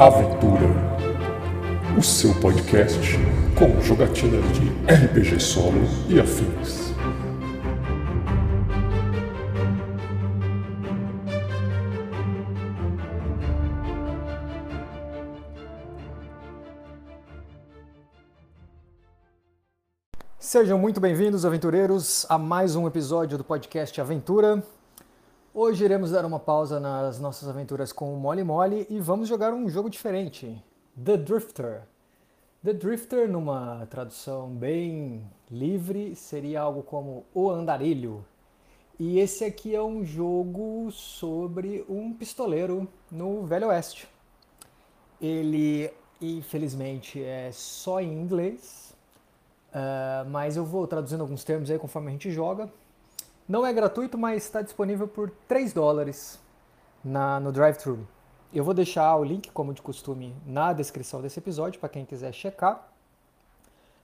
Aventura, o seu podcast com jogatinas de RPG solo e afins. Sejam muito bem-vindos, aventureiros, a mais um episódio do podcast Aventura. Hoje iremos dar uma pausa nas nossas aventuras com o Molly Molly e vamos jogar um jogo diferente, The Drifter. The Drifter, numa tradução bem livre, seria algo como O Andarilho. E esse aqui é um jogo sobre um pistoleiro no Velho Oeste. Ele, infelizmente, é só em inglês, Uh, mas eu vou traduzindo alguns termos aí conforme a gente joga. Não é gratuito, mas está disponível por 3 dólares na, no drive-thru. Eu vou deixar o link, como de costume, na descrição desse episódio para quem quiser checar.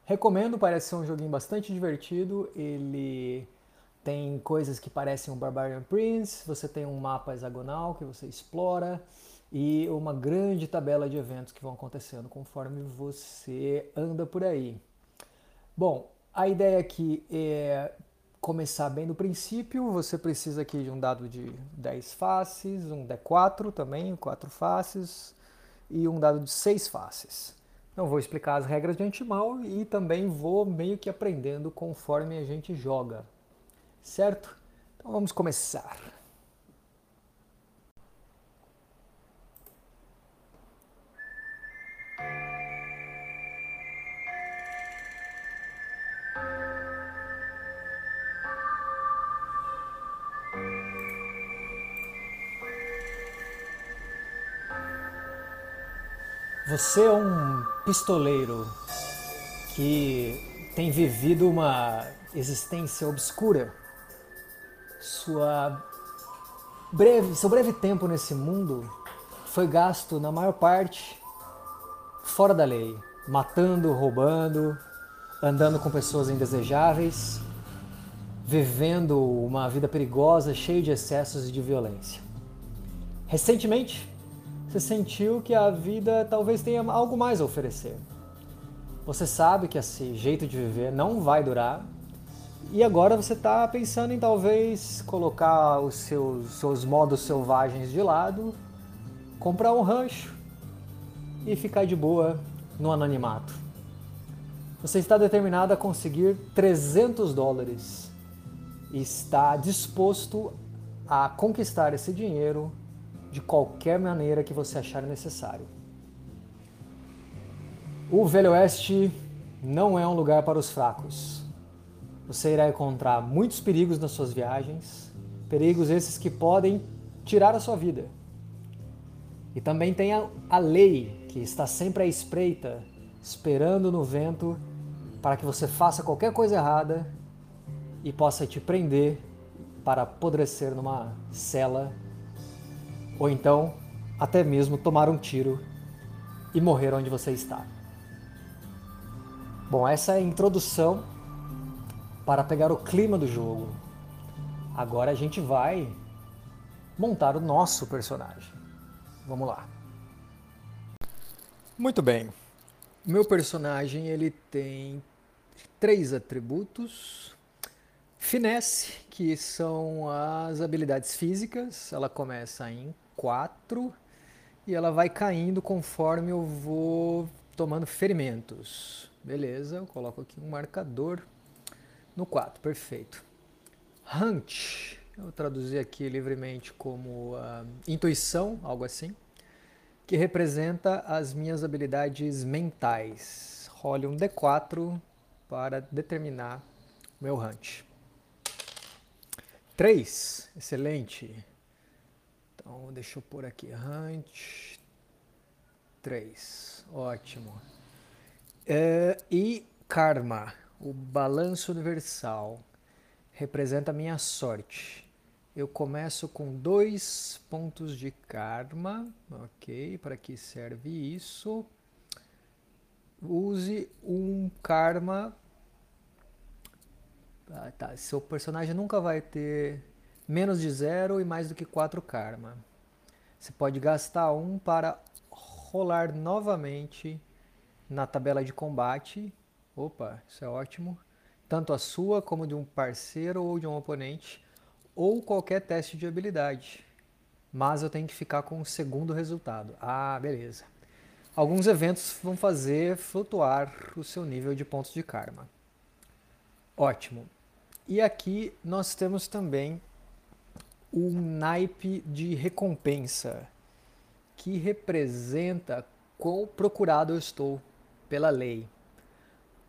Recomendo, parece ser um joguinho bastante divertido. Ele tem coisas que parecem um Barbarian Prince, você tem um mapa hexagonal que você explora e uma grande tabela de eventos que vão acontecendo conforme você anda por aí. Bom, a ideia aqui é começar bem do princípio. Você precisa aqui de um dado de 10 faces, um D4 também, 4 faces, e um dado de 6 faces. Não vou explicar as regras de antemão e também vou meio que aprendendo conforme a gente joga. Certo? Então vamos começar. Você é um pistoleiro que tem vivido uma existência obscura. Sua breve, seu breve tempo nesse mundo foi gasto, na maior parte, fora da lei, matando, roubando, andando com pessoas indesejáveis, vivendo uma vida perigosa, cheia de excessos e de violência. Recentemente, você sentiu que a vida talvez tenha algo mais a oferecer. Você sabe que esse jeito de viver não vai durar e agora você está pensando em talvez colocar os seus, seus modos selvagens de lado, comprar um rancho e ficar de boa no anonimato. Você está determinado a conseguir 300 dólares e está disposto a conquistar esse dinheiro de qualquer maneira que você achar necessário. O Velho Oeste não é um lugar para os fracos. Você irá encontrar muitos perigos nas suas viagens, perigos esses que podem tirar a sua vida. E também tem a, a lei que está sempre à espreita, esperando no vento para que você faça qualquer coisa errada e possa te prender para apodrecer numa cela ou então até mesmo tomar um tiro e morrer onde você está. Bom, essa é a introdução para pegar o clima do jogo. Agora a gente vai montar o nosso personagem. Vamos lá. Muito bem. Meu personagem ele tem três atributos. Finesse, que são as habilidades físicas. Ela começa em 4 e ela vai caindo conforme eu vou tomando ferimentos. Beleza, eu coloco aqui um marcador no 4, perfeito. Hunt, eu traduzi aqui livremente como uh, intuição, algo assim, que representa as minhas habilidades mentais. Role um D4 para determinar meu Hunt. 3, excelente. Então, deixa eu pôr aqui, Hunt 3, ótimo. É, e Karma, o balanço universal, representa a minha sorte. Eu começo com dois pontos de Karma, ok? Para que serve isso? Use um Karma. Ah, tá. Seu personagem nunca vai ter menos de zero e mais do que quatro karma. Você pode gastar um para rolar novamente na tabela de combate. Opa, isso é ótimo. Tanto a sua como de um parceiro ou de um oponente, ou qualquer teste de habilidade. Mas eu tenho que ficar com o segundo resultado. Ah, beleza. Alguns eventos vão fazer flutuar o seu nível de pontos de karma. Ótimo. E aqui nós temos também o naipe de recompensa, que representa quão procurado eu estou pela lei.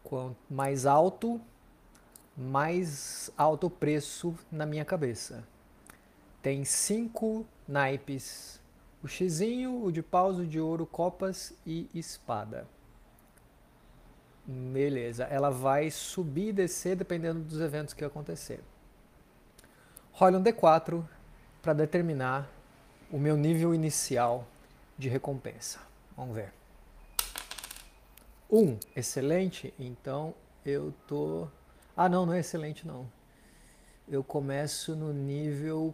Quanto mais alto, mais alto o preço na minha cabeça. Tem cinco naipes: o xizinho, o de paus, o de ouro, copas e espada. Beleza, ela vai subir e descer dependendo dos eventos que acontecer. Role um D4 para determinar o meu nível inicial de recompensa. Vamos ver. Um, excelente. Então eu tô. Ah, não, não é excelente não. Eu começo no nível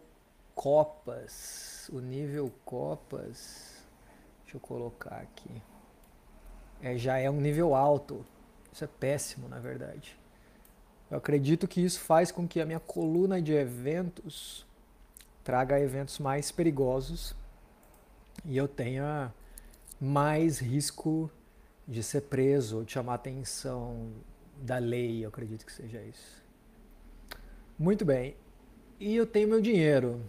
copas. O nível copas. Deixa eu colocar aqui. É, já é um nível alto. Isso é péssimo, na verdade. Eu acredito que isso faz com que a minha coluna de eventos traga eventos mais perigosos e eu tenha mais risco de ser preso de chamar atenção da lei, eu acredito que seja isso. Muito bem. E eu tenho meu dinheiro.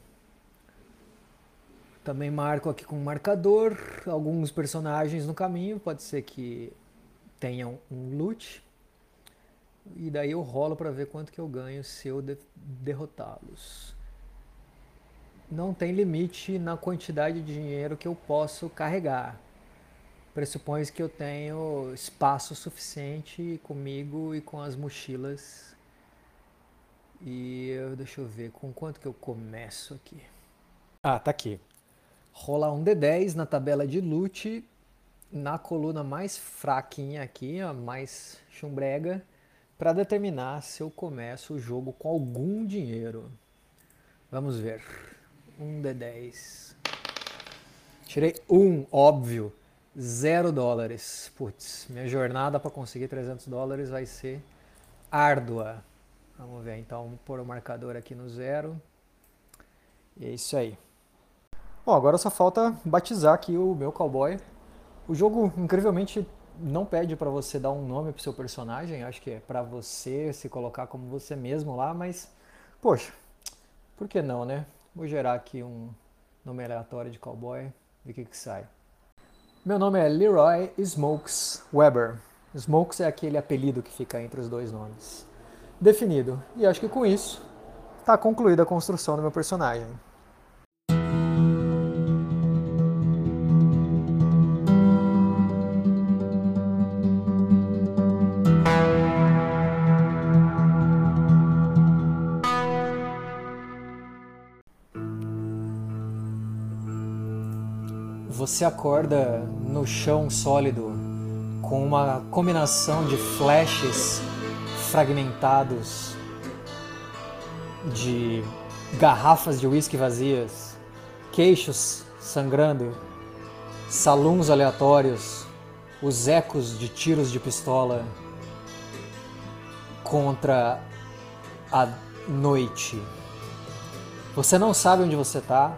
Também marco aqui com um marcador alguns personagens no caminho, pode ser que tenham um loot. E daí eu rolo para ver quanto que eu ganho se eu de derrotá-los não tem limite na quantidade de dinheiro que eu posso carregar. Pressupõe que eu tenho espaço suficiente comigo e com as mochilas. E eu, deixa eu ver com quanto que eu começo aqui. Ah, tá aqui. Rolar um D10 na tabela de loot, na coluna mais fraquinha aqui, a mais chumbrega, para determinar se eu começo o jogo com algum dinheiro. Vamos ver um D10. Tirei um, óbvio. Zero dólares. Putz, minha jornada para conseguir 300 dólares vai ser árdua. Vamos ver, então, pôr o marcador aqui no zero. E é isso aí. Bom, agora só falta batizar aqui o meu cowboy. O jogo, incrivelmente, não pede para você dar um nome pro seu personagem. Acho que é para você se colocar como você mesmo lá, mas, poxa, por que não, né? Vou gerar aqui um nome aleatório de cowboy, ver o que, que sai. Meu nome é Leroy Smokes Weber. Smokes é aquele apelido que fica entre os dois nomes. Definido. E acho que com isso está concluída a construção do meu personagem. Você acorda no chão sólido com uma combinação de flashes fragmentados, de garrafas de uísque vazias, queixos sangrando, salões aleatórios, os ecos de tiros de pistola contra a noite. Você não sabe onde você está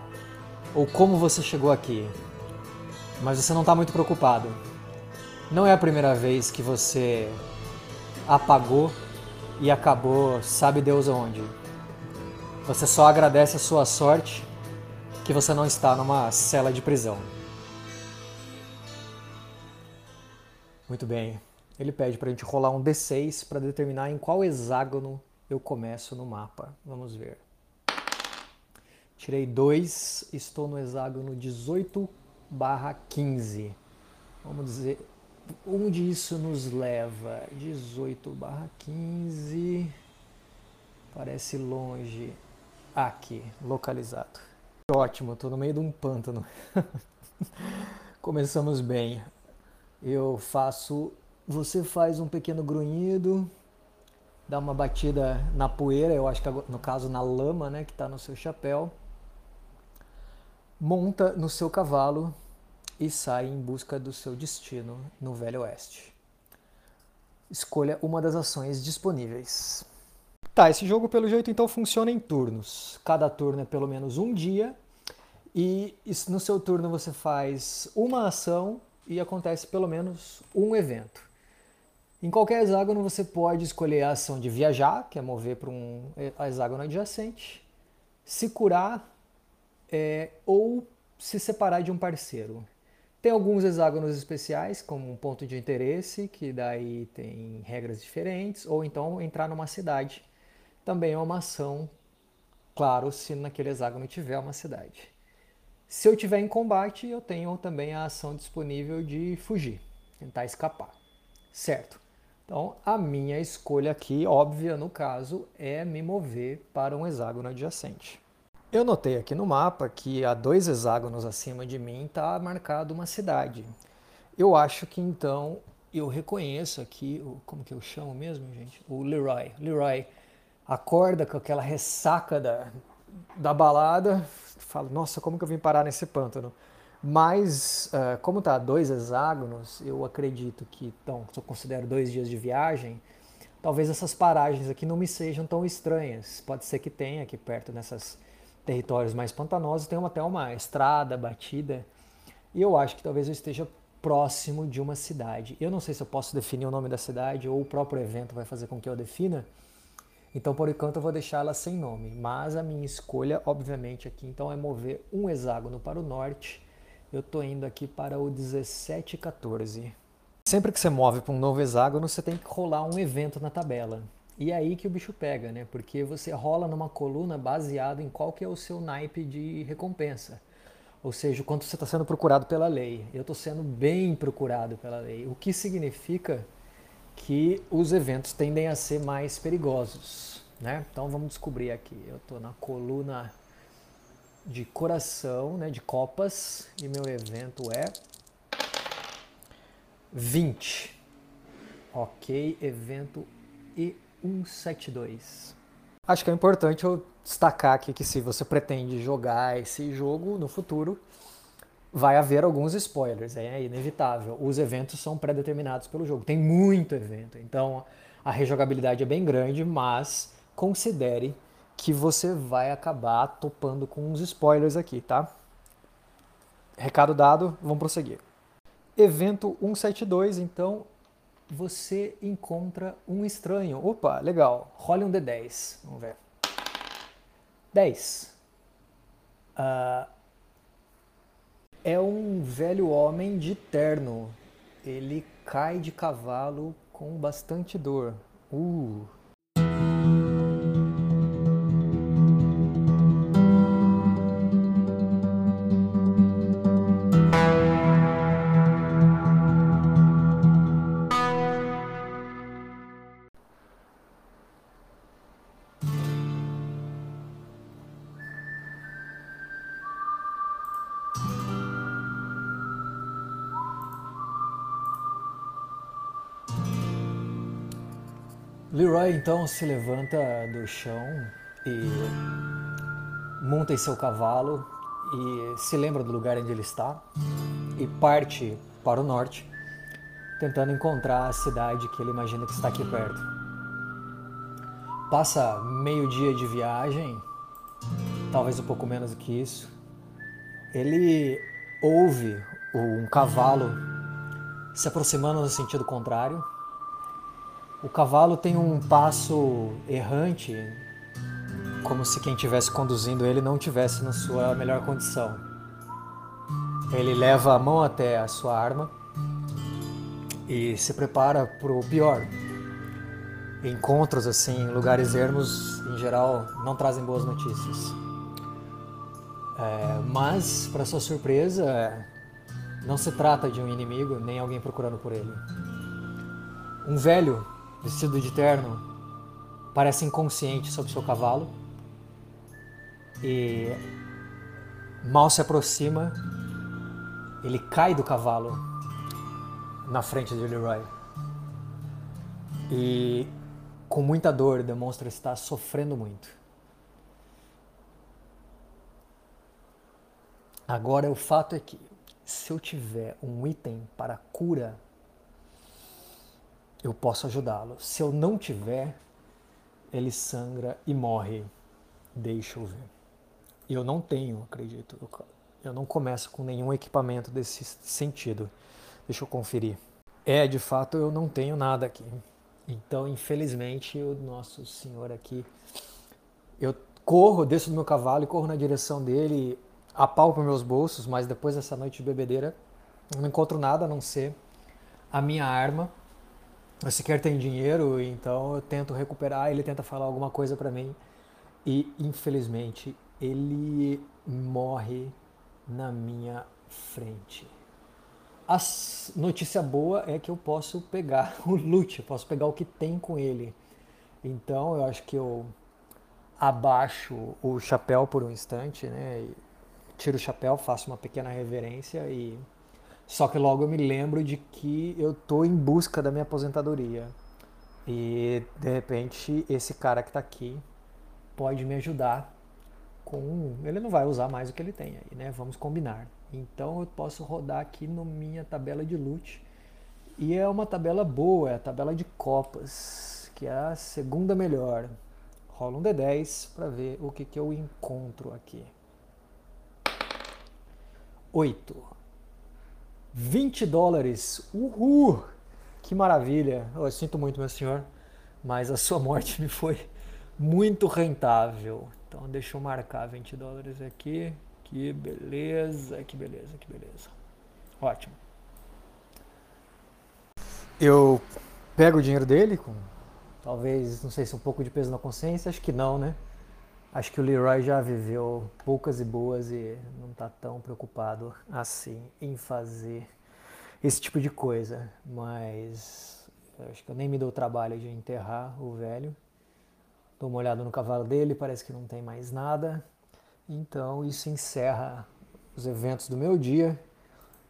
ou como você chegou aqui mas você não está muito preocupado. Não é a primeira vez que você apagou e acabou, sabe Deus onde. Você só agradece a sua sorte que você não está numa cela de prisão. Muito bem. Ele pede para a gente rolar um D6 para determinar em qual hexágono eu começo no mapa. Vamos ver. Tirei 2, estou no hexágono 18 barra 15. Vamos dizer, onde isso nos leva? 18 barra 15. Parece longe. Aqui, localizado. Ótimo, estou no meio de um pântano. Começamos bem. Eu faço. Você faz um pequeno grunhido, dá uma batida na poeira, eu acho que no caso na lama, né, que está no seu chapéu monta no seu cavalo e sai em busca do seu destino no Velho Oeste. Escolha uma das ações disponíveis. Tá, esse jogo pelo jeito então funciona em turnos. Cada turno é pelo menos um dia e no seu turno você faz uma ação e acontece pelo menos um evento. Em qualquer hexágono você pode escolher a ação de viajar, que é mover para um hexágono adjacente, se curar é, ou se separar de um parceiro. Tem alguns hexágonos especiais, como um ponto de interesse, que daí tem regras diferentes, ou então entrar numa cidade. Também é uma ação, claro, se naquele hexágono tiver uma cidade. Se eu tiver em combate, eu tenho também a ação disponível de fugir, tentar escapar. Certo? Então, a minha escolha aqui, óbvia no caso, é me mover para um hexágono adjacente. Eu notei aqui no mapa que a dois hexágonos acima de mim está marcado uma cidade. Eu acho que então eu reconheço aqui, como que eu chamo mesmo, gente? O Leroy. Leroy acorda com aquela ressaca da, da balada, fala, nossa, como que eu vim parar nesse pântano? Mas, uh, como tá dois hexágonos, eu acredito que, então, se eu considero dois dias de viagem, talvez essas paragens aqui não me sejam tão estranhas. Pode ser que tenha aqui perto, nesses territórios mais pantanosos, tenha até uma estrada batida. E eu acho que talvez eu esteja próximo de uma cidade. Eu não sei se eu posso definir o nome da cidade ou o próprio evento vai fazer com que eu defina. Então, por enquanto, eu vou deixá-la sem nome. Mas a minha escolha, obviamente, aqui então é mover um hexágono para o norte eu estou indo aqui para o 1714. Sempre que você move para um novo hexágono, você tem que rolar um evento na tabela. E é aí que o bicho pega, né? Porque você rola numa coluna baseado em qual que é o seu naipe de recompensa. Ou seja, quanto você está sendo procurado pela lei. Eu estou sendo bem procurado pela lei. O que significa que os eventos tendem a ser mais perigosos. Né? Então vamos descobrir aqui. Eu estou na coluna de coração, né, de copas, e meu evento é 20. Ok, evento E172. Acho que é importante eu destacar aqui que se você pretende jogar esse jogo no futuro, vai haver alguns spoilers, é inevitável. Os eventos são pré-determinados pelo jogo, tem muito evento, então a rejogabilidade é bem grande, mas considere que você vai acabar topando com uns spoilers aqui, tá? Recado dado, vamos prosseguir. Evento 172, então você encontra um estranho. Opa, legal. Role um D10. Vamos ver. 10. Uh, é um velho homem de terno. Ele cai de cavalo com bastante dor. Uh, Então se levanta do chão e monta em seu cavalo e se lembra do lugar onde ele está e parte para o norte, tentando encontrar a cidade que ele imagina que está aqui perto. Passa meio dia de viagem, talvez um pouco menos do que isso. Ele ouve um cavalo se aproximando no sentido contrário o cavalo tem um passo errante, como se quem estivesse conduzindo ele não tivesse na sua melhor condição. Ele leva a mão até a sua arma e se prepara para o pior. Encontros assim, em lugares ermos, em geral, não trazem boas notícias. É, mas, para sua surpresa, não se trata de um inimigo nem alguém procurando por ele. Um velho vestido de terno, parece inconsciente sobre seu cavalo e mal se aproxima, ele cai do cavalo na frente de Leroy e com muita dor demonstra estar sofrendo muito. Agora o fato é que se eu tiver um item para cura, eu posso ajudá-lo. Se eu não tiver, ele sangra e morre. Deixa eu ver. Eu não tenho, acredito. Eu não começo com nenhum equipamento desse sentido. Deixa eu conferir. É, de fato, eu não tenho nada aqui. Então, infelizmente, o nosso senhor aqui, eu corro, desço do meu cavalo e corro na direção dele, apalpo meus bolsos, mas depois dessa noite de bebedeira, não encontro nada a não ser a minha arma. Eu sequer tenho dinheiro, então eu tento recuperar, ele tenta falar alguma coisa para mim e, infelizmente, ele morre na minha frente. A notícia boa é que eu posso pegar o loot, posso pegar o que tem com ele. Então eu acho que eu abaixo o chapéu por um instante, né? Tiro o chapéu, faço uma pequena reverência e só que logo eu me lembro de que eu tô em busca da minha aposentadoria. E de repente esse cara que está aqui pode me ajudar com. Ele não vai usar mais o que ele tem aí, né? Vamos combinar. Então eu posso rodar aqui na minha tabela de loot. E é uma tabela boa, é a tabela de copas, que é a segunda melhor. Rola um D10 para ver o que, que eu encontro aqui. 8. 20 dólares. Uhul! Que maravilha! Eu sinto muito, meu senhor, mas a sua morte me foi muito rentável. Então deixa eu marcar 20 dólares aqui. Que beleza, que beleza, que beleza. Ótimo. Eu pego o dinheiro dele com talvez, não sei se um pouco de peso na consciência, acho que não, né? Acho que o Leroy já viveu poucas e boas e não está tão preocupado assim em fazer esse tipo de coisa. Mas acho que eu nem me dou o trabalho de enterrar o velho. Dou uma olhada no cavalo dele, parece que não tem mais nada. Então isso encerra os eventos do meu dia.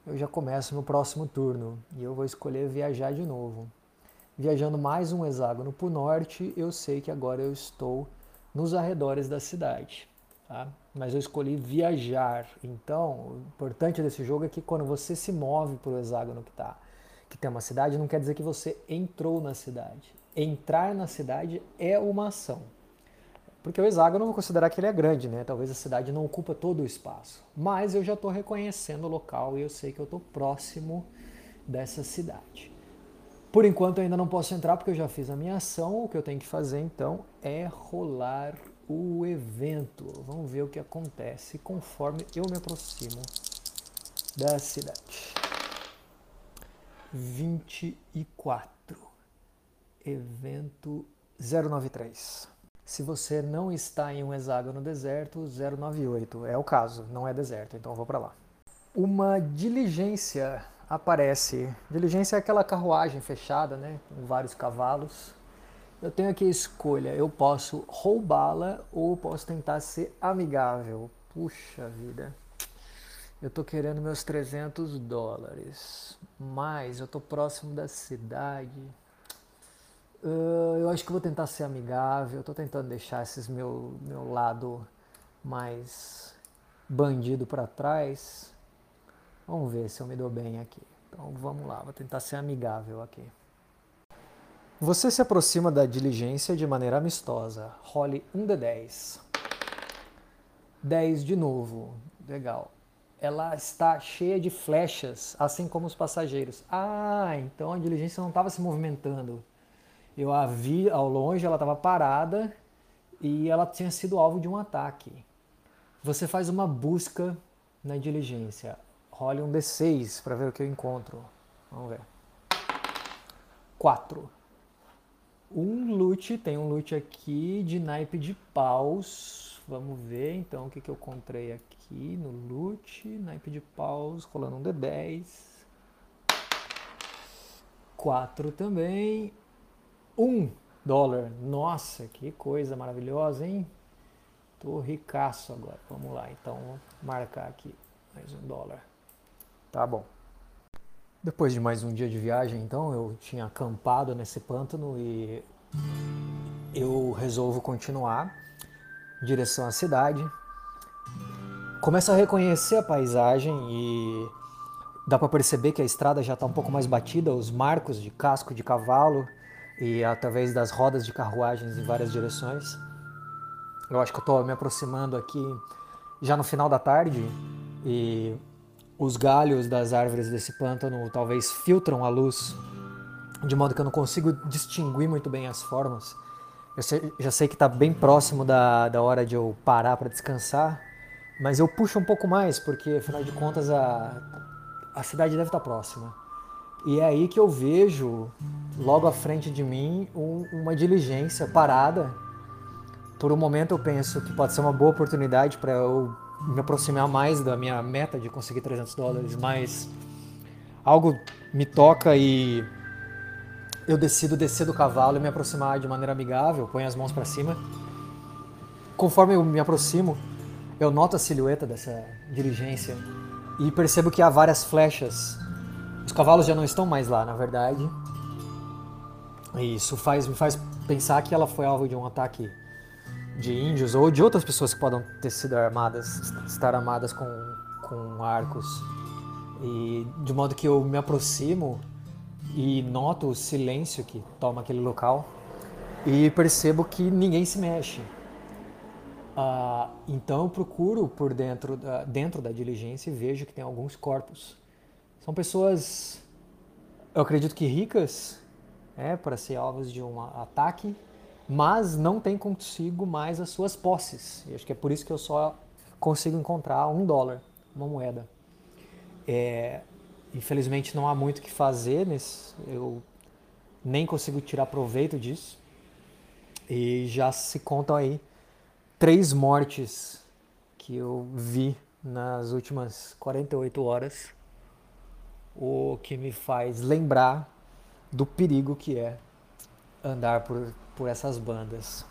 Eu já começo no próximo turno e eu vou escolher viajar de novo. Viajando mais um hexágono para o norte, eu sei que agora eu estou nos arredores da cidade. Tá? Mas eu escolhi viajar. Então, o importante desse jogo é que quando você se move para o hexágono que, tá, que tem uma cidade, não quer dizer que você entrou na cidade. Entrar na cidade é uma ação. Porque o hexágono eu vou considerar que ele é grande, né? Talvez a cidade não ocupa todo o espaço. Mas eu já estou reconhecendo o local e eu sei que eu estou próximo dessa cidade. Por enquanto ainda não posso entrar porque eu já fiz a minha ação. O que eu tenho que fazer então é rolar o evento. Vamos ver o que acontece conforme eu me aproximo da cidade. 24. Evento 093. Se você não está em um hexágono deserto, 098 é o caso, não é deserto, então eu vou para lá. Uma diligência aparece. Diligência é aquela carruagem fechada, né, com vários cavalos. Eu tenho aqui a escolha, eu posso roubá-la ou posso tentar ser amigável. Puxa vida. Eu tô querendo meus 300 dólares, mas eu tô próximo da cidade. Uh, eu acho que vou tentar ser amigável, estou tentando deixar esse meu, meu lado mais bandido para trás. Vamos ver se eu me dou bem aqui. Então vamos lá, vou tentar ser amigável aqui. Você se aproxima da diligência de maneira amistosa. Role 1 de 10. 10 de novo. Legal. Ela está cheia de flechas, assim como os passageiros. Ah, então a diligência não estava se movimentando. Eu a vi ao longe, ela estava parada e ela tinha sido alvo de um ataque. Você faz uma busca na diligência. Role um D6 para ver o que eu encontro. Vamos ver. 4. Um loot, tem um loot aqui de naipe de paus. Vamos ver então o que, que eu encontrei aqui no loot. Naipe de paus, rolando um D10. 4 também um dólar. Nossa, que coisa maravilhosa, hein? Tô ricaço agora. Vamos lá, então, vou marcar aqui mais um dólar. Tá bom. Depois de mais um dia de viagem, então, eu tinha acampado nesse pântano e eu resolvo continuar em direção à cidade. Começo a reconhecer a paisagem e Dá para perceber que a estrada já está um pouco mais batida, os marcos de casco de cavalo e através das rodas de carruagens em várias direções. Eu acho que eu estou me aproximando aqui já no final da tarde e os galhos das árvores desse pântano talvez filtram a luz de modo que eu não consigo distinguir muito bem as formas. Eu sei, já sei que está bem próximo da, da hora de eu parar para descansar, mas eu puxo um pouco mais porque afinal de contas a, a cidade deve estar tá próxima. E é aí que eu vejo, logo à frente de mim, um, uma diligência parada. Por um momento eu penso que pode ser uma boa oportunidade para eu me aproximar mais da minha meta de conseguir 300 dólares, mas algo me toca e eu decido descer do cavalo e me aproximar de maneira amigável, ponho as mãos para cima. Conforme eu me aproximo, eu noto a silhueta dessa diligência e percebo que há várias flechas os cavalos já não estão mais lá, na verdade. E isso faz, me faz pensar que ela foi alvo de um ataque de índios ou de outras pessoas que podem ter sido armadas, estar armadas com, com arcos. E de modo que eu me aproximo e noto o silêncio que toma aquele local e percebo que ninguém se mexe. Uh, então eu procuro por dentro da, dentro da diligência e vejo que tem alguns corpos são pessoas, eu acredito que ricas, é, para ser alvos de um ataque, mas não tem consigo mais as suas posses. E acho que é por isso que eu só consigo encontrar um dólar, uma moeda. É, infelizmente não há muito o que fazer, nesse, eu nem consigo tirar proveito disso. E já se contam aí três mortes que eu vi nas últimas 48 horas o que me faz lembrar do perigo que é andar por, por essas bandas.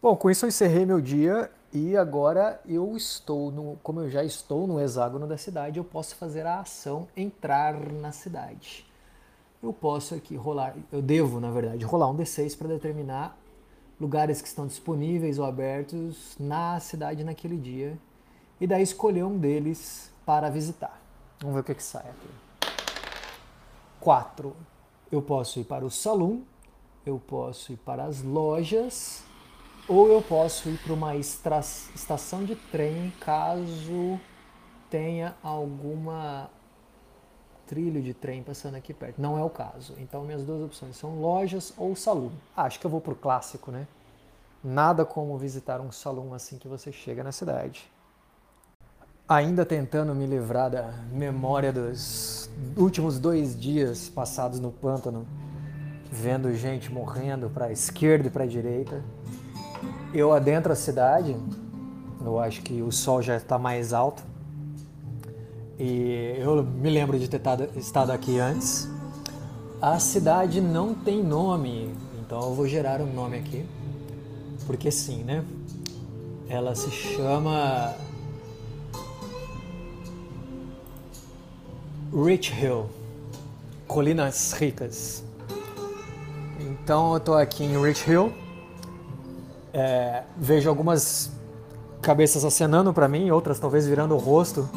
Bom, com isso eu encerrei meu dia e agora eu estou, no, como eu já estou no hexágono da cidade, eu posso fazer a ação entrar na cidade. Eu posso aqui rolar, eu devo, na verdade, rolar um D6 para determinar lugares que estão disponíveis ou abertos na cidade naquele dia e daí escolher um deles para visitar. Vamos ver o que, que sai aqui. 4. Eu posso ir para o salão, eu posso ir para as lojas ou eu posso ir para uma estação de trem caso tenha alguma trilho de trem passando aqui perto. Não é o caso. Então minhas duas opções são lojas ou salão. Ah, acho que eu vou pro clássico, né? Nada como visitar um salão assim que você chega na cidade. Ainda tentando me livrar da memória dos últimos dois dias passados no pântano, vendo gente morrendo para a esquerda e para a direita, eu adentro a cidade, eu acho que o sol já está mais alto. E eu me lembro de ter estado aqui antes. A cidade não tem nome, então eu vou gerar um nome aqui. Porque sim, né? Ela se chama Rich Hill, Colinas Ricas. Então eu estou aqui em Rich Hill é, vejo algumas cabeças acenando para mim, outras talvez virando o rosto.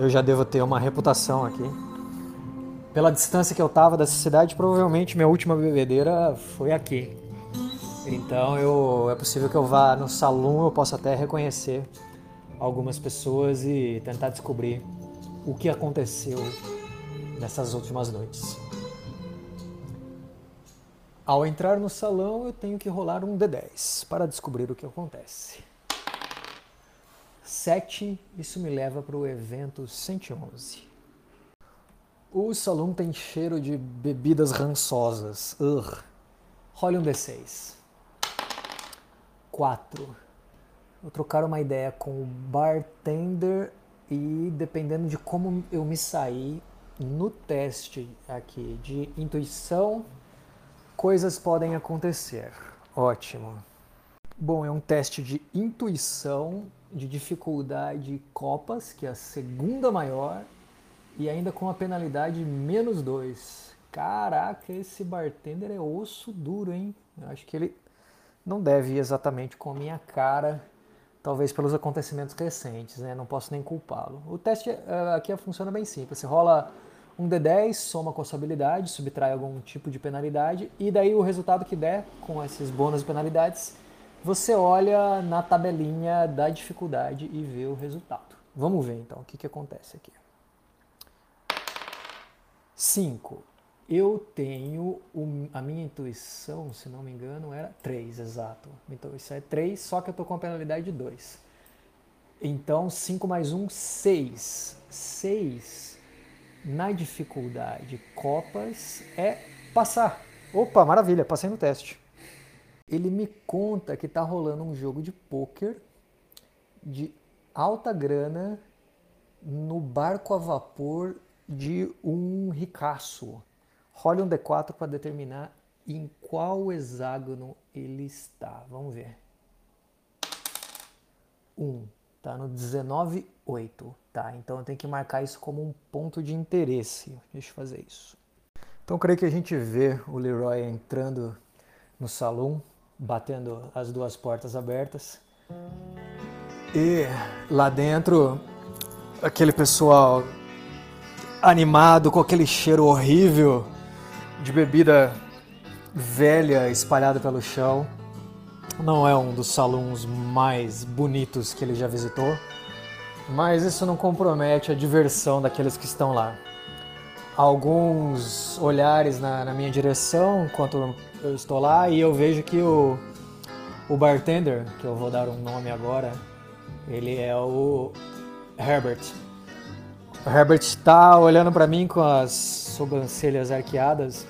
Eu já devo ter uma reputação aqui. Pela distância que eu tava dessa cidade, provavelmente minha última bebedeira foi aqui. Então eu, é possível que eu vá no salão, eu possa até reconhecer algumas pessoas e tentar descobrir o que aconteceu nessas últimas noites. Ao entrar no salão, eu tenho que rolar um D10 para descobrir o que acontece. 7, isso me leva para o evento 111. O salão tem cheiro de bebidas rançosas. Urgh. Role um D6. 4. Vou trocar uma ideia com o bartender e dependendo de como eu me sair no teste aqui de intuição coisas podem acontecer. Ótimo. Bom, é um teste de intuição de dificuldade Copas, que é a segunda maior, e ainda com a penalidade menos 2. Caraca, esse bartender é osso duro, hein? Eu acho que ele não deve ir exatamente com a minha cara, talvez pelos acontecimentos recentes, né? Não posso nem culpá-lo. O teste uh, aqui funciona bem simples. Você rola um D10, soma com a sua habilidade, subtrai algum tipo de penalidade, e daí o resultado que der com esses bônus e penalidades, você olha na tabelinha da dificuldade e vê o resultado. Vamos ver então o que, que acontece aqui. 5. Eu tenho a minha intuição, se não me engano, era 3, exato. Então isso é 3, só que eu estou com a penalidade de 2. Então 5 mais 1, 6. 6 na dificuldade Copas é passar. Opa, maravilha, passei no teste. Ele me conta que está rolando um jogo de pôquer de alta grana no barco a vapor de um ricaço. Role um D4 para determinar em qual hexágono ele está. Vamos ver. 1. Um, tá no 19,8. Tá, então eu tenho que marcar isso como um ponto de interesse. Deixa eu fazer isso. Então creio que a gente vê o Leroy entrando no salão, batendo as duas portas abertas. E lá dentro, aquele pessoal animado com aquele cheiro horrível de bebida velha espalhada pelo chão. Não é um dos salões mais bonitos que ele já visitou, mas isso não compromete a diversão daqueles que estão lá. Alguns olhares na, na minha direção enquanto eu estou lá e eu vejo que o, o bartender, que eu vou dar um nome agora, ele é o Herbert. O Herbert está olhando para mim com as sobrancelhas arqueadas.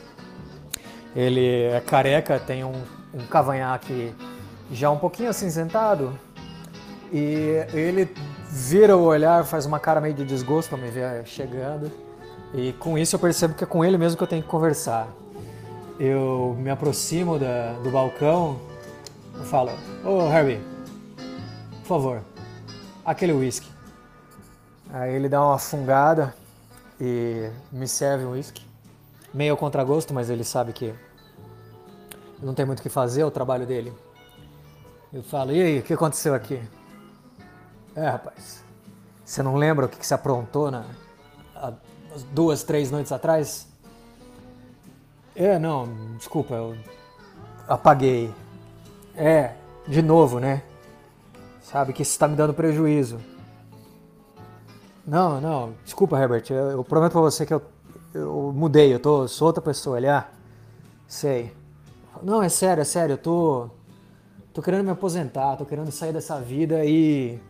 Ele é careca, tem um, um cavanhaque já um pouquinho acinzentado. E ele vira o olhar, faz uma cara meio de desgosto para me ver chegando. E com isso eu percebo que é com ele mesmo que eu tenho que conversar. Eu me aproximo da, do balcão e falo: Ô oh, Harry, por favor, aquele whisky. Aí ele dá uma fungada e me serve um whisky. Meio ao contragosto, mas ele sabe que não tem muito o que fazer, é o trabalho dele. Eu falo, e aí, o que aconteceu aqui? É, rapaz, você não lembra o que, que aprontou na, duas, três noites atrás? É, não, desculpa, eu apaguei. É, de novo, né? Sabe que isso está me dando prejuízo. Não, não, desculpa, Herbert. Eu, eu prometo pra você que eu, eu mudei, eu tô, sou outra pessoa. Ele, ah, sei. Não, é sério, é sério, eu tô. tô querendo me aposentar, tô querendo sair dessa vida e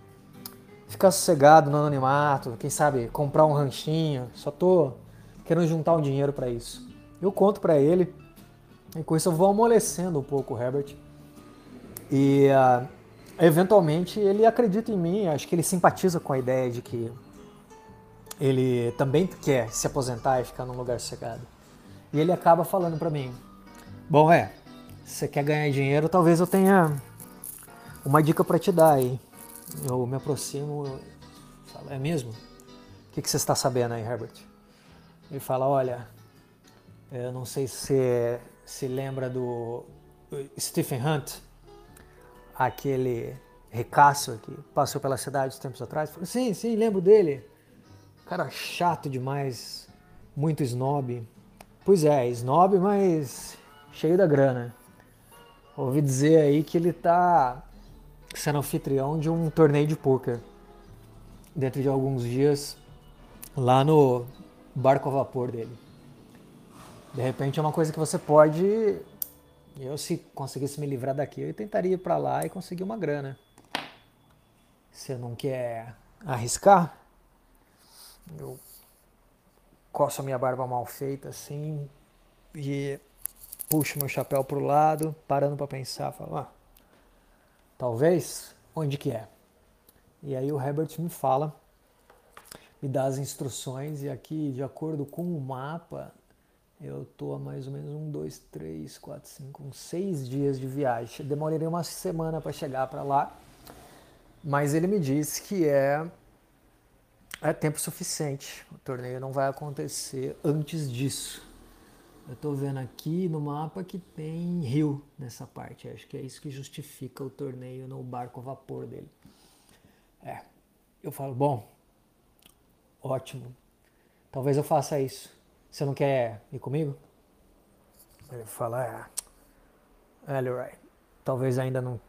ficar sossegado no anonimato, quem sabe comprar um ranchinho. Só tô querendo juntar um dinheiro para isso. Eu conto para ele, e com isso eu vou amolecendo um pouco o Herbert. E uh, eventualmente ele acredita em mim, acho que ele simpatiza com a ideia de que ele também quer se aposentar e ficar num lugar sossegado. E ele acaba falando para mim: Bom, é, você quer ganhar dinheiro, talvez eu tenha uma dica para te dar aí. Eu me aproximo, falo, é mesmo? O que, que você está sabendo aí, Herbert? Ele fala: Olha, eu não sei se você se lembra do Stephen Hunt, aquele ricaço que passou pela cidade tempos atrás. Sim, sim, lembro dele. Cara chato demais, muito snob. Pois é, snob, mas cheio da grana. Ouvi dizer aí que ele tá sendo anfitrião de um torneio de pôquer dentro de alguns dias lá no barco a vapor dele. De repente é uma coisa que você pode. Eu, se conseguisse me livrar daqui, eu tentaria ir para lá e conseguir uma grana. Você não quer arriscar? Eu coço a minha barba mal feita assim e puxo meu chapéu pro lado, parando para pensar, falo, ah, talvez, onde que é? E aí o Herbert me fala, me dá as instruções e aqui, de acordo com o mapa, eu tô a mais ou menos um, dois, três, quatro, cinco, uns seis dias de viagem. Demoraria uma semana para chegar para lá, mas ele me disse que é é tempo suficiente. O torneio não vai acontecer antes disso. Eu estou vendo aqui no mapa que tem rio nessa parte. Acho que é isso que justifica o torneio no barco vapor dele. É. Eu falo, bom, ótimo. Talvez eu faça isso. Você não quer ir comigo? Ele fala, é, Leroy, talvez ainda não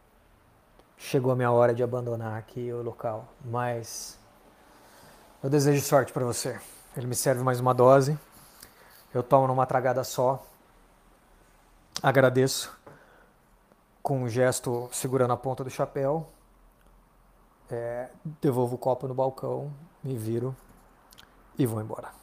chegou a minha hora de abandonar aqui o local, mas eu desejo sorte para você. Ele me serve mais uma dose. Eu tomo numa tragada só. Agradeço com um gesto segurando a ponta do chapéu. É, devolvo o copo no balcão, me viro e vou embora.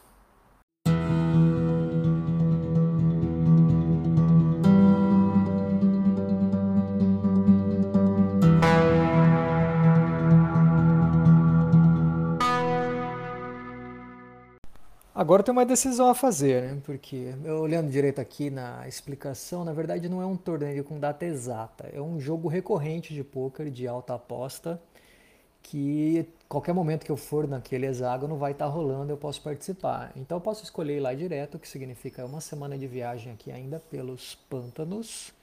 Agora tem uma decisão a fazer, né? Porque eu olhando direito aqui na explicação, na verdade não é um torneio com data exata, é um jogo recorrente de poker de alta aposta que qualquer momento que eu for naquele hexágono vai estar tá rolando, eu posso participar. Então eu posso escolher ir lá direto, o que significa uma semana de viagem aqui ainda pelos pântanos,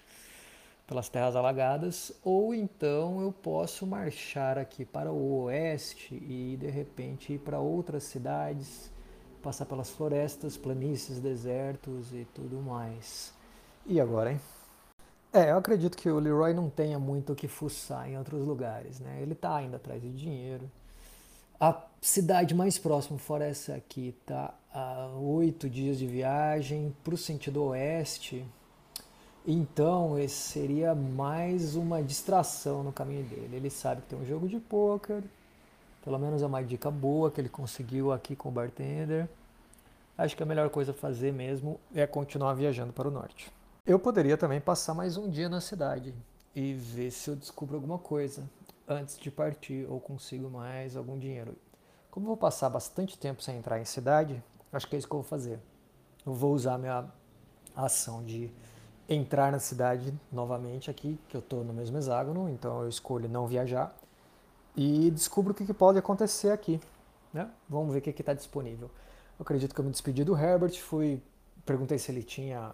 pelas terras alagadas, ou então eu posso marchar aqui para o oeste e de repente ir para outras cidades passar pelas florestas, planícies, desertos e tudo mais. E agora, hein? É, eu acredito que o Leroy não tenha muito o que fuçar em outros lugares, né? Ele tá ainda atrás de dinheiro. A cidade mais próxima, fora essa aqui, tá a oito dias de viagem para o sentido oeste. Então, esse seria mais uma distração no caminho dele. Ele sabe que tem um jogo de pôquer, pelo menos é uma dica boa que ele conseguiu aqui com o bartender. Acho que a melhor coisa a fazer mesmo é continuar viajando para o norte. Eu poderia também passar mais um dia na cidade e ver se eu descubro alguma coisa antes de partir ou consigo mais algum dinheiro. Como vou passar bastante tempo sem entrar em cidade, acho que é isso que eu vou fazer. Eu vou usar minha ação de entrar na cidade novamente aqui, que eu estou no mesmo hexágono, então eu escolho não viajar e descubro o que, que pode acontecer aqui. Né? Vamos ver o que está disponível. Eu acredito que eu me despedi do Herbert, fui, perguntei se ele tinha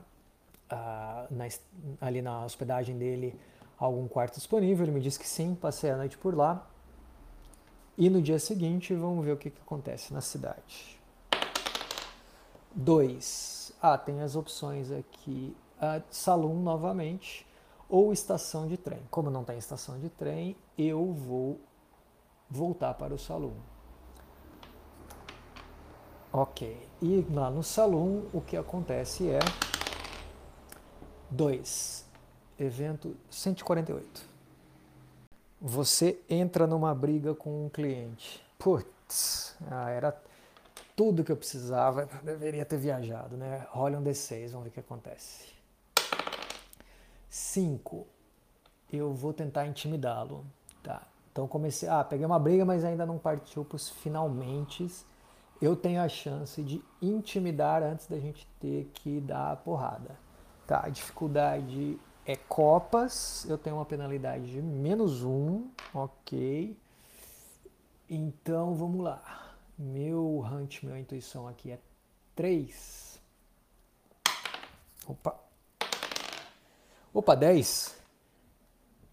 uh, na, ali na hospedagem dele algum quarto disponível. Ele me disse que sim, passei a noite por lá. E no dia seguinte, vamos ver o que, que acontece na cidade. 2. Ah, tem as opções aqui. Uh, Salão novamente ou estação de trem. Como não tem estação de trem, eu vou voltar para o salão. Ok. E lá no salão o que acontece é 2. Evento 148. Você entra numa briga com um cliente. Putz, ah, era tudo que eu precisava. deveria ter viajado, né? Rola um D6, vamos ver o que acontece. 5. Eu vou tentar intimidá-lo. Tá. Então comecei, ah, peguei uma briga, mas ainda não partiu para os finalmente. Eu tenho a chance de intimidar antes da gente ter que dar a porrada. Tá, a dificuldade é copas, eu tenho uma penalidade de menos um, ok. Então vamos lá. Meu hunt, minha intuição aqui é 3. Opa. Opa, 10.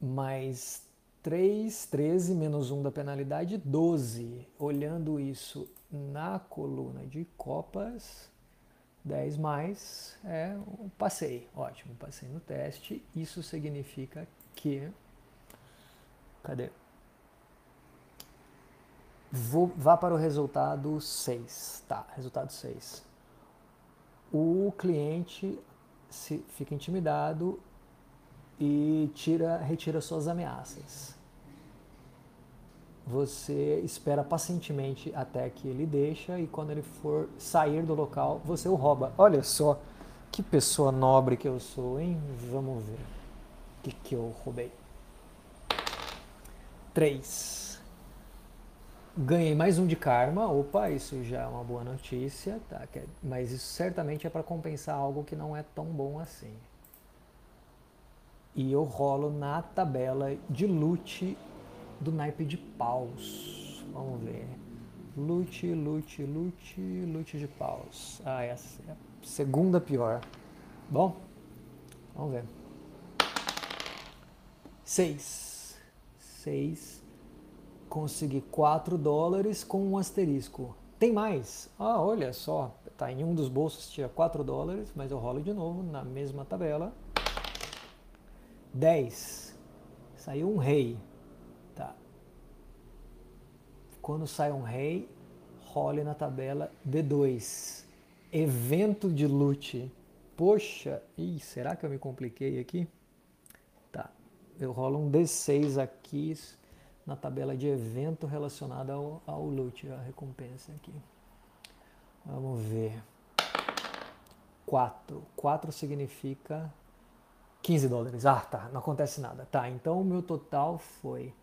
Mais 3, 13 menos 1 da penalidade, 12. Olhando isso na coluna de copas, 10 mais, é, passei. Ótimo, passei no teste. Isso significa que. Cadê? Vou, vá para o resultado 6. Tá, resultado 6. O cliente se, fica intimidado e tira, retira suas ameaças. Você espera pacientemente até que ele deixa e quando ele for sair do local, você o rouba. Olha só que pessoa nobre que eu sou, hein? Vamos ver o que, que eu roubei. 3. Ganhei mais um de karma. Opa, isso já é uma boa notícia, tá? É, mas isso certamente é para compensar algo que não é tão bom assim e eu rolo na tabela de loot do naipe de paus. Vamos ver. Lute, lute, lute, lute de paus. Ah, essa é a segunda pior. Bom, vamos ver. Seis. Seis. Consegui 4 dólares com um asterisco. Tem mais. Ah, olha só. Tá, em um dos bolsos tinha 4 dólares, mas eu rolo de novo na mesma tabela. 10. Saiu um rei. Quando sai um rei, role na tabela D2. Evento de loot. Poxa, ih, será que eu me compliquei aqui? Tá. Eu rolo um D6 aqui na tabela de evento relacionado ao, ao loot, a recompensa aqui. Vamos ver. 4. 4 significa 15 dólares. Ah, tá, não acontece nada. Tá, então o meu total foi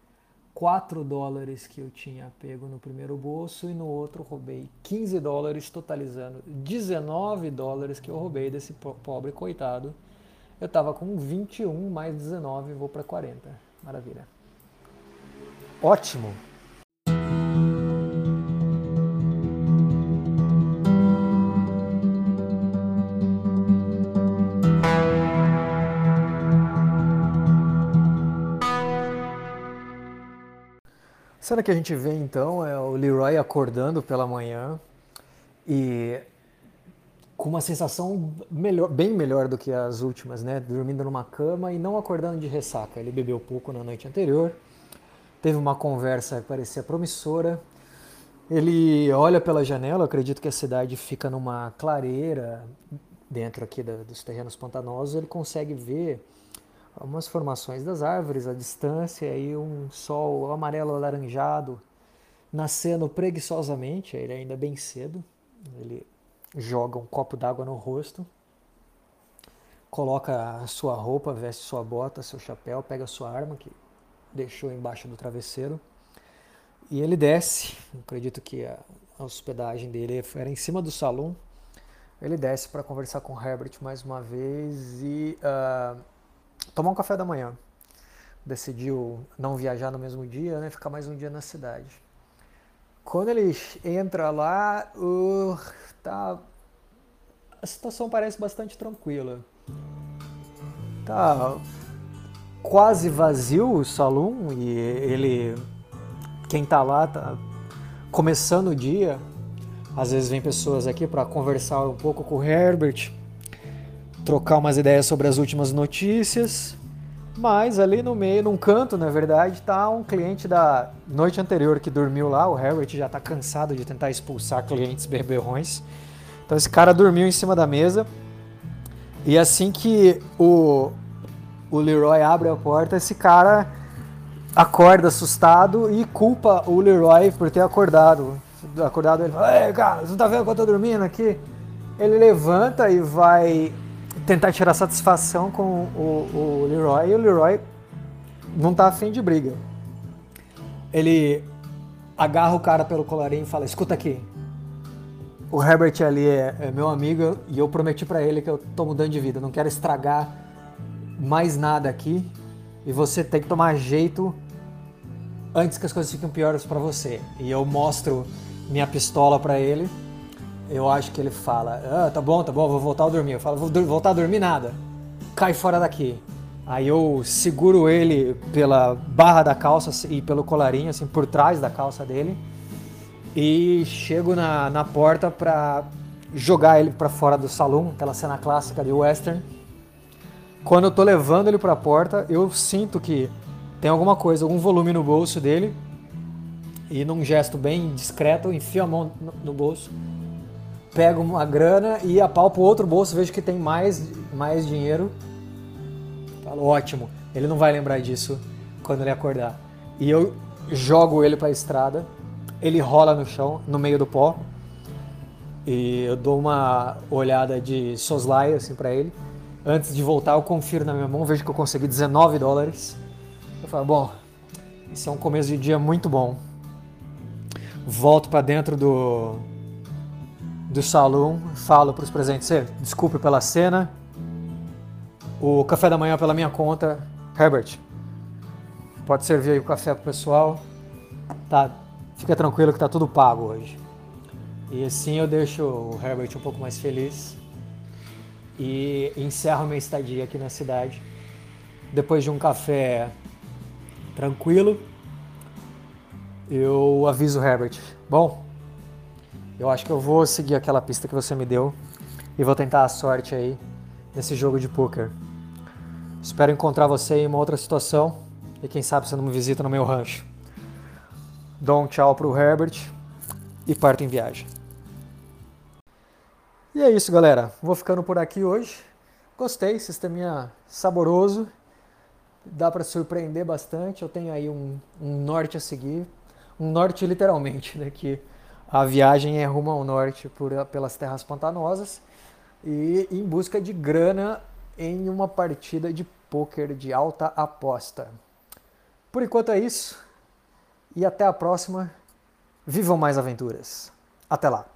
4 dólares que eu tinha pego no primeiro bolso e no outro roubei 15 dólares, totalizando 19 dólares que eu roubei desse pobre coitado. Eu tava com 21 mais 19, vou para 40. Maravilha. Ótimo! Cena que a gente vê então é o Leroy acordando pela manhã e com uma sensação melhor, bem melhor do que as últimas, né? Dormindo numa cama e não acordando de ressaca. Ele bebeu pouco na noite anterior, teve uma conversa que parecia promissora. Ele olha pela janela, acredito que a cidade fica numa clareira dentro aqui da, dos terrenos pantanosos. Ele consegue ver algumas formações das árvores à distância e um sol amarelo alaranjado nascendo preguiçosamente, ele ainda bem cedo. Ele joga um copo d'água no rosto, coloca a sua roupa, veste sua bota, seu chapéu, pega sua arma que deixou embaixo do travesseiro e ele desce. Acredito que a, hospedagem dele era em cima do salão. Ele desce para conversar com Herbert mais uma vez e uh, tomar um café da manhã. Decidiu não viajar no mesmo dia, né? Ficar mais um dia na cidade. Quando ele entra lá, uh, tá, a situação parece bastante tranquila. Tá quase vazio o salão e ele, quem tá lá, tá começando o dia. Às vezes vem pessoas aqui para conversar um pouco com o Herbert, trocar umas ideias sobre as últimas notícias. Mas ali no meio, num canto, na verdade, tá um cliente da noite anterior que dormiu lá. O Herbert já tá cansado de tentar expulsar clientes beberrões. Então esse cara dormiu em cima da mesa. E assim que o, o Leroy abre a porta, esse cara acorda assustado e culpa o Leroy por ter acordado. Acordado ele fala, Ei, cara, você não tá vendo que eu tô dormindo aqui? Ele levanta e vai tentar tirar satisfação com o, o Leroy e o Leroy não tá afim de briga. Ele agarra o cara pelo colarinho e fala: Escuta aqui, o Herbert ali é, é meu amigo e eu prometi para ele que eu tô mudando de vida, não quero estragar mais nada aqui e você tem que tomar jeito antes que as coisas fiquem piores para você. E eu mostro minha pistola para ele eu acho que ele fala: ah, tá bom, tá bom, vou voltar a dormir. Eu falo: vou voltar a dormir nada. Cai fora daqui. Aí eu seguro ele pela barra da calça e pelo colarinho, assim, por trás da calça dele. E chego na, na porta pra jogar ele para fora do salão, aquela cena clássica de western. Quando eu tô levando ele para a porta, eu sinto que tem alguma coisa, algum volume no bolso dele. E num gesto bem discreto, enfio a mão no bolso pego uma grana e apalpo outro bolso, vejo que tem mais, mais dinheiro. Falo, ótimo, ele não vai lembrar disso quando ele acordar. E eu jogo ele para a estrada, ele rola no chão, no meio do pó. E eu dou uma olhada de soslaio assim para ele. Antes de voltar, eu confiro na minha mão, vejo que eu consegui 19 dólares. Eu falo, bom, isso é um começo de dia muito bom. Volto para dentro do, do salão, falo para os presentes, desculpe pela cena, o café da manhã pela minha conta, Herbert, pode servir aí o café pro pessoal, tá fica tranquilo que tá tudo pago hoje. E assim eu deixo o Herbert um pouco mais feliz e encerro minha estadia aqui na cidade. Depois de um café tranquilo, eu aviso o Herbert. Bom, eu acho que eu vou seguir aquela pista que você me deu e vou tentar a sorte aí nesse jogo de poker. Espero encontrar você em uma outra situação e quem sabe você não me visita no meu rancho. Dou um tchau pro Herbert e parto em viagem. E é isso, galera. Vou ficando por aqui hoje. Gostei, sisteminha saboroso. Dá para surpreender bastante. Eu tenho aí um, um, norte a seguir. Um norte literalmente, né? A viagem é rumo ao norte por, pelas terras pantanosas e em busca de grana em uma partida de pôquer de alta aposta. Por enquanto é isso e até a próxima. Vivam mais aventuras. Até lá!